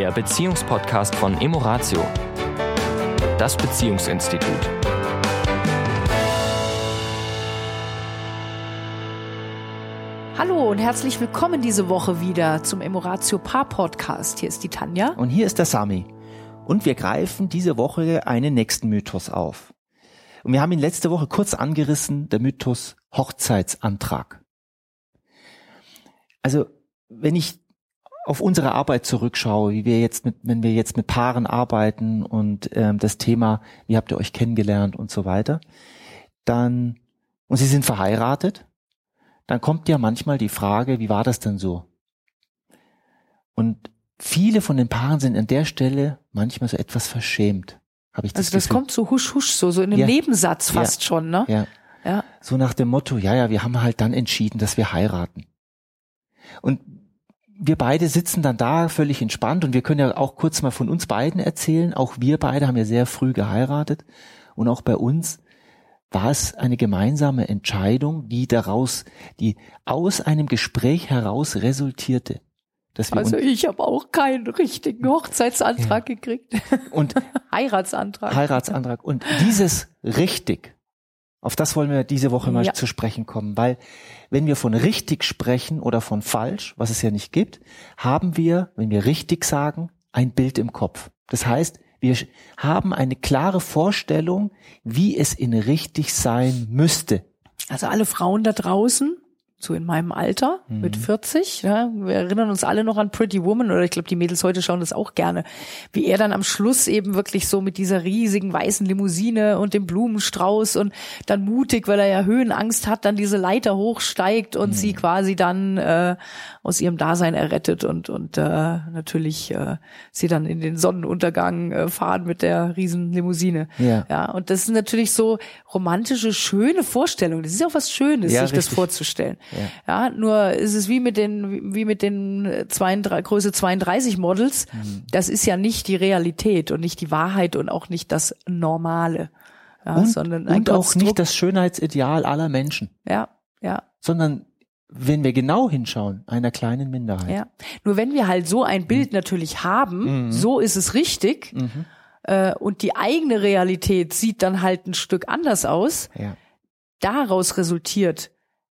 der Beziehungspodcast von Emoratio, das Beziehungsinstitut. Hallo und herzlich willkommen diese Woche wieder zum Emoratio Paar Podcast. Hier ist die Tanja. Und hier ist der Sami. Und wir greifen diese Woche einen nächsten Mythos auf. Und wir haben ihn letzte Woche kurz angerissen, der Mythos Hochzeitsantrag. Also, wenn ich auf unsere Arbeit zurückschaue, wie wir jetzt mit, wenn wir jetzt mit Paaren arbeiten und ähm, das Thema, wie habt ihr euch kennengelernt und so weiter, dann, und sie sind verheiratet, dann kommt ja manchmal die Frage, wie war das denn so? Und viele von den Paaren sind an der Stelle manchmal so etwas verschämt. Habe ich das also das Gefühl. kommt so husch husch so so in einem Ja. Nebensatz fast Ja. schon, ne? Ja. Ja. So nach dem Motto, ja, ja, wir haben halt dann entschieden, dass wir heiraten. Und wir beide sitzen dann da völlig entspannt und wir können ja auch kurz mal von uns beiden erzählen. Auch wir beide haben ja sehr früh geheiratet und auch bei uns war es eine gemeinsame Entscheidung, die daraus, die aus einem Gespräch heraus resultierte. Dass wir Also ich habe auch keinen richtigen Hochzeitsantrag gekriegt. und Heiratsantrag. Heiratsantrag. Und dieses richtig, auf das wollen wir diese Woche mal Ja. zu sprechen kommen, weil wenn wir von richtig sprechen oder von falsch, was es ja nicht gibt, haben wir, wenn wir richtig sagen, ein Bild im Kopf. Das heißt, wir haben eine klare Vorstellung, wie es in richtig sein müsste. Also alle Frauen da draußen, so in meinem Alter, Mhm. mit 40, ja, wir erinnern uns alle noch an Pretty Woman oder ich glaube, die Mädels heute schauen das auch gerne, wie er dann am Schluss eben wirklich so mit dieser riesigen weißen Limousine und dem Blumenstrauß und dann mutig, weil er ja Höhenangst hat, dann diese Leiter hochsteigt und Mhm. sie quasi dann äh, aus ihrem Dasein errettet und und äh, natürlich äh, sie dann in den Sonnenuntergang äh, fahren mit der riesen Limousine. Ja. Ja, und das ist natürlich so romantische, schöne Vorstellung. Das ist ja auch was Schönes, Ja, sich das richtig. vorzustellen. Ja. nur ist es wie mit den, wie mit den 32, Größe 32 Models. Mhm. Das ist ja nicht die Realität und nicht die Wahrheit und auch nicht das Normale. Ja, Und, sondern ein und auch nicht das Schönheitsideal aller Menschen, Ja, ja. sondern wenn wir genau hinschauen, einer kleinen Minderheit. Ja. Nur wenn wir halt so ein Mhm. Bild natürlich haben, so ist es richtig, äh, und die eigene Realität sieht dann halt ein Stück anders aus, Ja. daraus resultiert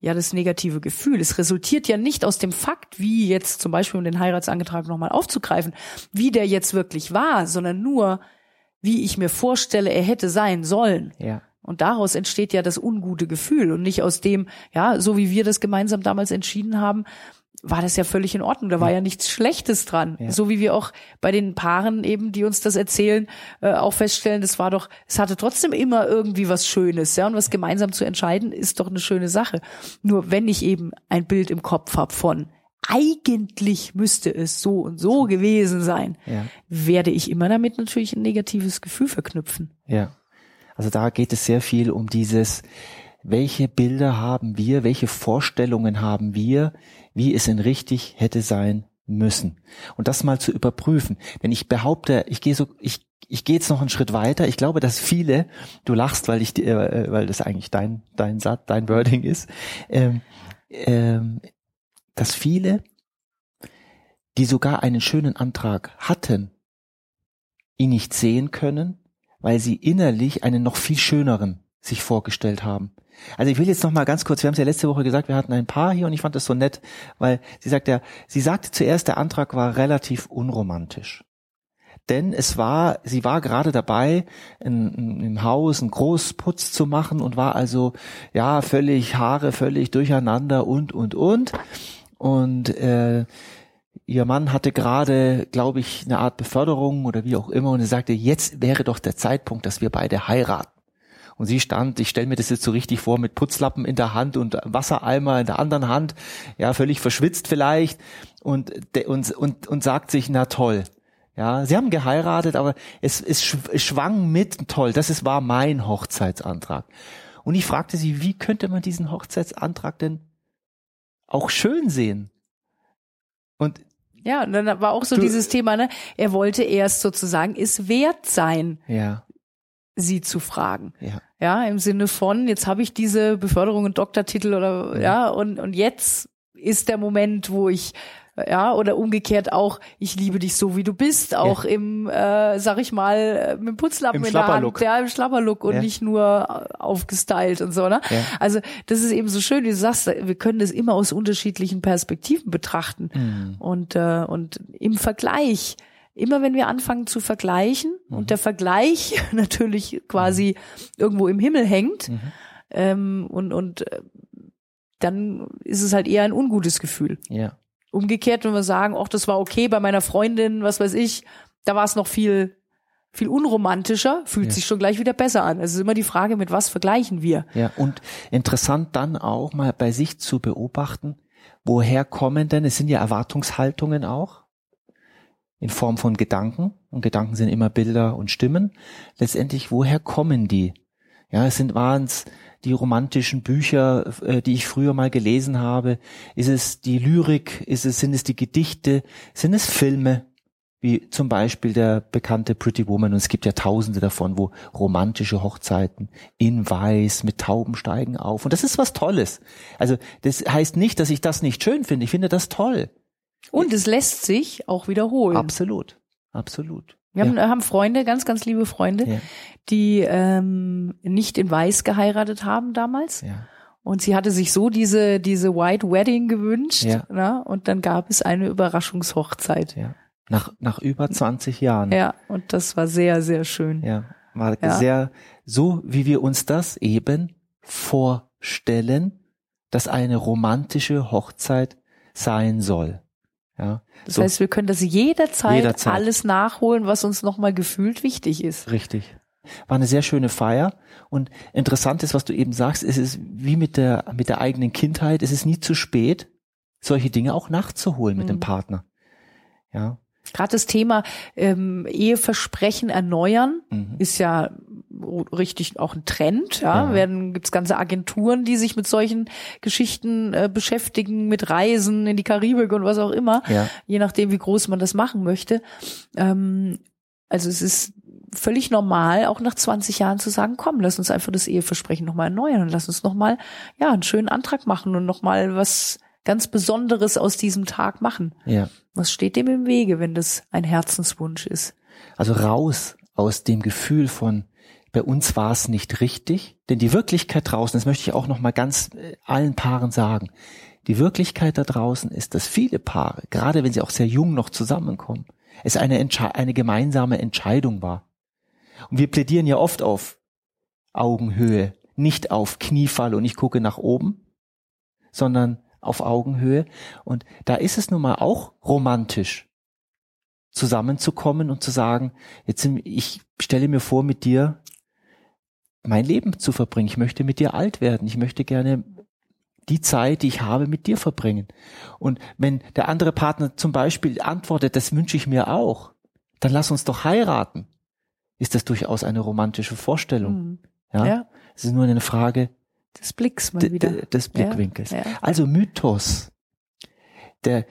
ja das negative Gefühl. Es resultiert ja nicht aus dem Fakt, wie jetzt zum Beispiel, um den Heiratsantrag nochmal aufzugreifen, wie der jetzt wirklich war, sondern nur, wie ich mir vorstelle, er hätte sein sollen. Ja. Und daraus entsteht ja das ungute Gefühl und nicht aus dem, ja, so wie wir das gemeinsam damals entschieden haben, war das ja völlig in Ordnung. Da war ja nichts Schlechtes dran. Ja. So wie wir auch bei den Paaren eben, die uns das erzählen, äh, auch feststellen, das war doch, es hatte trotzdem immer irgendwie was Schönes, ja. Und was gemeinsam zu entscheiden, ist doch eine schöne Sache. Nur wenn ich eben ein Bild im Kopf habe von eigentlich müsste es so und so gewesen sein, Ja. werde ich immer damit natürlich ein negatives Gefühl verknüpfen. Ja. Also da geht es sehr viel um dieses, welche Bilder haben wir, welche Vorstellungen haben wir, wie es in richtig hätte sein müssen. Und das mal zu überprüfen. Denn ich behaupte, ich gehe so, ich, ich gehe jetzt noch einen Schritt weiter. Ich glaube, dass viele, du lachst, weil ich, äh, weil das eigentlich dein, dein Satz, dein Wording ist, ähm, ähm, dass viele, die sogar einen schönen Antrag hatten, ihn nicht sehen können, weil sie innerlich einen noch viel schöneren sich vorgestellt haben. Also ich will jetzt noch mal ganz kurz, wir haben es ja letzte Woche gesagt, wir hatten ein Paar hier und ich fand das so nett, weil sie sagt ja, sie sagte zuerst, der Antrag war relativ unromantisch. Denn es war, sie war gerade dabei, im Haus einen Großputz zu machen und war also, ja, völlig Haare, völlig durcheinander und, und, und. Und äh, ihr Mann hatte gerade, glaube ich, eine Art Beförderung oder wie auch immer und sie sagte, jetzt wäre doch der Zeitpunkt, dass wir beide heiraten. Und sie stand, ich stelle mir das jetzt so richtig vor, mit Putzlappen in der Hand und Wassereimer in der anderen Hand, ja, völlig verschwitzt vielleicht und, und, und, und sagt sich, na toll. Ja, sie haben geheiratet, aber es, es schwang mit, toll, das ist, war mein Hochzeitsantrag. Und ich fragte sie, wie könnte man diesen Hochzeitsantrag denn auch schön sehen? Und Ja, und dann war auch so Du- dieses Thema, ne? Er wollte erst sozusagen es wert sein, ja, sie zu fragen. ja, Ja, im Sinne von, jetzt habe ich diese Beförderung und Doktortitel oder ja, und, und jetzt ist der Moment, wo ich ja, oder umgekehrt auch, ich liebe dich so, wie du bist, auch ja. im, äh, sag ich mal, äh, mit dem Putzlappen Im in der Hand, ja, im Schlapperlook und ja. nicht nur aufgestylt und so, ne? Ja. Also, das ist eben so schön, wie du sagst, wir können das immer aus unterschiedlichen Perspektiven betrachten mhm. und, äh, und im Vergleich, immer wenn wir anfangen zu vergleichen mhm. und der Vergleich natürlich quasi mhm. irgendwo im Himmel hängt, mhm. ähm, und, und, äh, dann ist es halt eher ein ungutes Gefühl. Ja. Umgekehrt, wenn wir sagen, ach, das war okay bei meiner Freundin, was weiß ich, da war es noch viel viel unromantischer, fühlt ja. sich schon gleich wieder besser an. Es ist immer die Frage, mit was vergleichen wir. Ja, und interessant dann auch mal bei sich zu beobachten, woher kommen denn, es sind ja Erwartungshaltungen auch, in Form von Gedanken, und Gedanken sind immer Bilder und Stimmen. Letztendlich, woher kommen die? Ja, es sind waren's die romantischen Bücher, äh, die ich früher mal gelesen habe? Ist es die Lyrik? Ist es, sind es die Gedichte? Sind es Filme? Wie zum Beispiel der bekannte Pretty Woman. Und es gibt ja tausende davon, wo romantische Hochzeiten in Weiß mit Tauben steigen auf. Und das ist was Tolles. Also das heißt nicht, dass ich das nicht schön finde. Ich finde das toll. Und es lässt sich auch wiederholen. Absolut. Absolut. Wir haben, ja. haben Freunde, ganz, ganz liebe Freunde, ja. die ähm, nicht in Weiß geheiratet haben damals. Ja. Und sie hatte sich so diese, diese White Wedding gewünscht. Ja. Na, und dann gab es eine Überraschungshochzeit. Ja. Nach, nach über 20 Jahren. Ja, und das war sehr, sehr schön. Ja, war ja. sehr, so wie wir uns das eben vorstellen, dass eine romantische Hochzeit sein soll. Ja, das so. heißt, wir können das jederzeit, jederzeit. alles nachholen, was uns nochmal gefühlt wichtig ist. Richtig. War eine sehr schöne Feier und interessant ist, was du eben sagst, es ist wie mit der, mit der eigenen Kindheit, es ist nie zu spät, solche Dinge auch nachzuholen mit mhm. dem Partner. Ja. Gerade das Thema ähm, Eheversprechen erneuern mhm. ist ja richtig auch ein Trend. Ja, ja. werden gibt's ganze Agenturen, die sich mit solchen Geschichten äh, beschäftigen, mit Reisen in die Karibik und was auch immer, ja. je nachdem, wie groß man das machen möchte. Ähm, also es ist völlig normal, auch nach 20 Jahren zu sagen, komm, lass uns einfach das Eheversprechen nochmal erneuern und lass uns nochmal, ja, einen schönen Antrag machen und nochmal was ganz Besonderes aus diesem Tag machen. Ja. Was steht dem im Wege, wenn das ein Herzenswunsch ist? Also raus aus dem Gefühl von, bei uns war es nicht richtig, denn die Wirklichkeit draußen, das möchte ich auch noch mal ganz äh, allen Paaren sagen, die Wirklichkeit da draußen ist, dass viele Paare, gerade wenn sie auch sehr jung noch zusammenkommen, es eine, Entsche eine gemeinsame Entscheidung war. Und wir plädieren ja oft auf Augenhöhe, nicht auf Kniefall und ich gucke nach oben, sondern auf Augenhöhe. Und da ist es nun mal auch romantisch, zusammenzukommen und zu sagen, jetzt ich stelle mir vor, mit dir mein Leben zu verbringen. Ich möchte mit dir alt werden. Ich möchte gerne die Zeit, die ich habe, mit dir verbringen. Und wenn der andere Partner zum Beispiel antwortet, das wünsche ich mir auch, dann lass uns doch heiraten. Ist das durchaus eine romantische Vorstellung? Mhm. Ja? ja. Es ist nur eine Frage des Blicks mal wieder. Des Blickwinkels. Ja, ja. Also Mythos. Der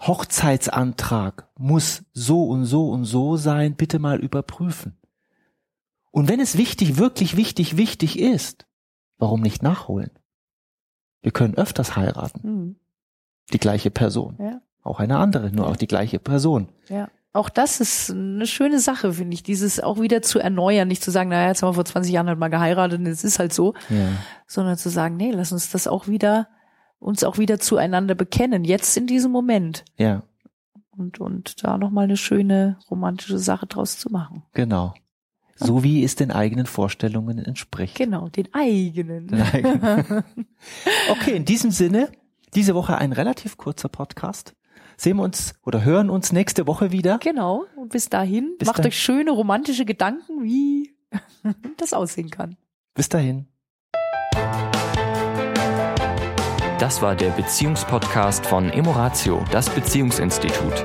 Hochzeitsantrag muss so und so und so sein, bitte mal überprüfen. Und wenn es wichtig, wirklich wichtig, wichtig ist, warum nicht nachholen? Wir können öfters heiraten. Mhm. Die gleiche Person. Ja. Auch eine andere, nur auch die gleiche Person. Ja auch das ist eine schöne Sache, finde ich, dieses auch wieder zu erneuern, nicht zu sagen, naja, jetzt haben wir vor 20 Jahren halt mal geheiratet und es ist halt so, ja. sondern zu sagen, nee, lass uns das auch wieder, uns auch wieder zueinander bekennen, jetzt in diesem Moment. Ja. Und, und da nochmal eine schöne romantische Sache draus zu machen. Genau. So wie es den eigenen Vorstellungen entspricht. Genau, den eigenen. Den eigenen. okay, in diesem Sinne, diese Woche ein relativ kurzer Podcast sehen wir uns oder hören uns nächste Woche wieder. Genau. Und bis dahin, bis macht dahin. euch schöne romantische Gedanken, wie das aussehen kann. Bis dahin. Das war der Beziehungspodcast von Emoratio, das Beziehungsinstitut.